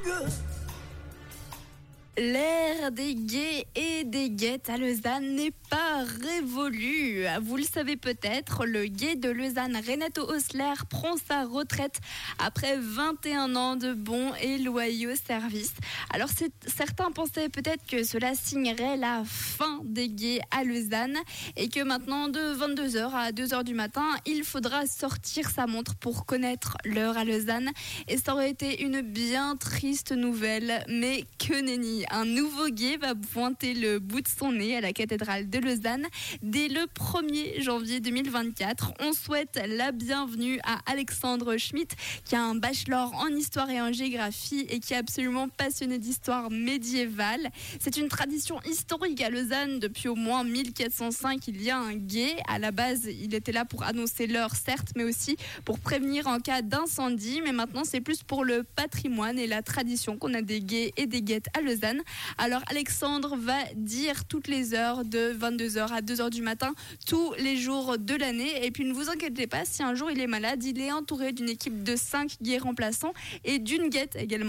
good. L'ère des gays et des guettes à Lausanne n'est pas révolue. Vous le savez peut-être, le gay de Lausanne, Renato Osler, prend sa retraite après 21 ans de bons et loyaux services. Alors certains pensaient peut-être que cela signerait la fin des gays à Lausanne et que maintenant de 22h à 2h du matin, il faudra sortir sa montre pour connaître l'heure à Lausanne. Et ça aurait été une bien triste nouvelle, mais que nenni un nouveau gay va pointer le bout de son nez à la cathédrale de Lausanne dès le 1er janvier 2024. On souhaite la bienvenue à Alexandre Schmitt, qui a un bachelor en histoire et en géographie et qui est absolument passionné d'histoire médiévale. C'est une tradition historique à Lausanne depuis au moins 1405. Il y a un gay. À la base, il était là pour annoncer l'heure, certes, mais aussi pour prévenir en cas d'incendie. Mais maintenant, c'est plus pour le patrimoine et la tradition qu'on a des gays et des guettes à Lausanne. Alors Alexandre va dire toutes les heures de 22h à 2h du matin, tous les jours de l'année. Et puis ne vous inquiétez pas, si un jour il est malade, il est entouré d'une équipe de 5 gays remplaçants et d'une guette également.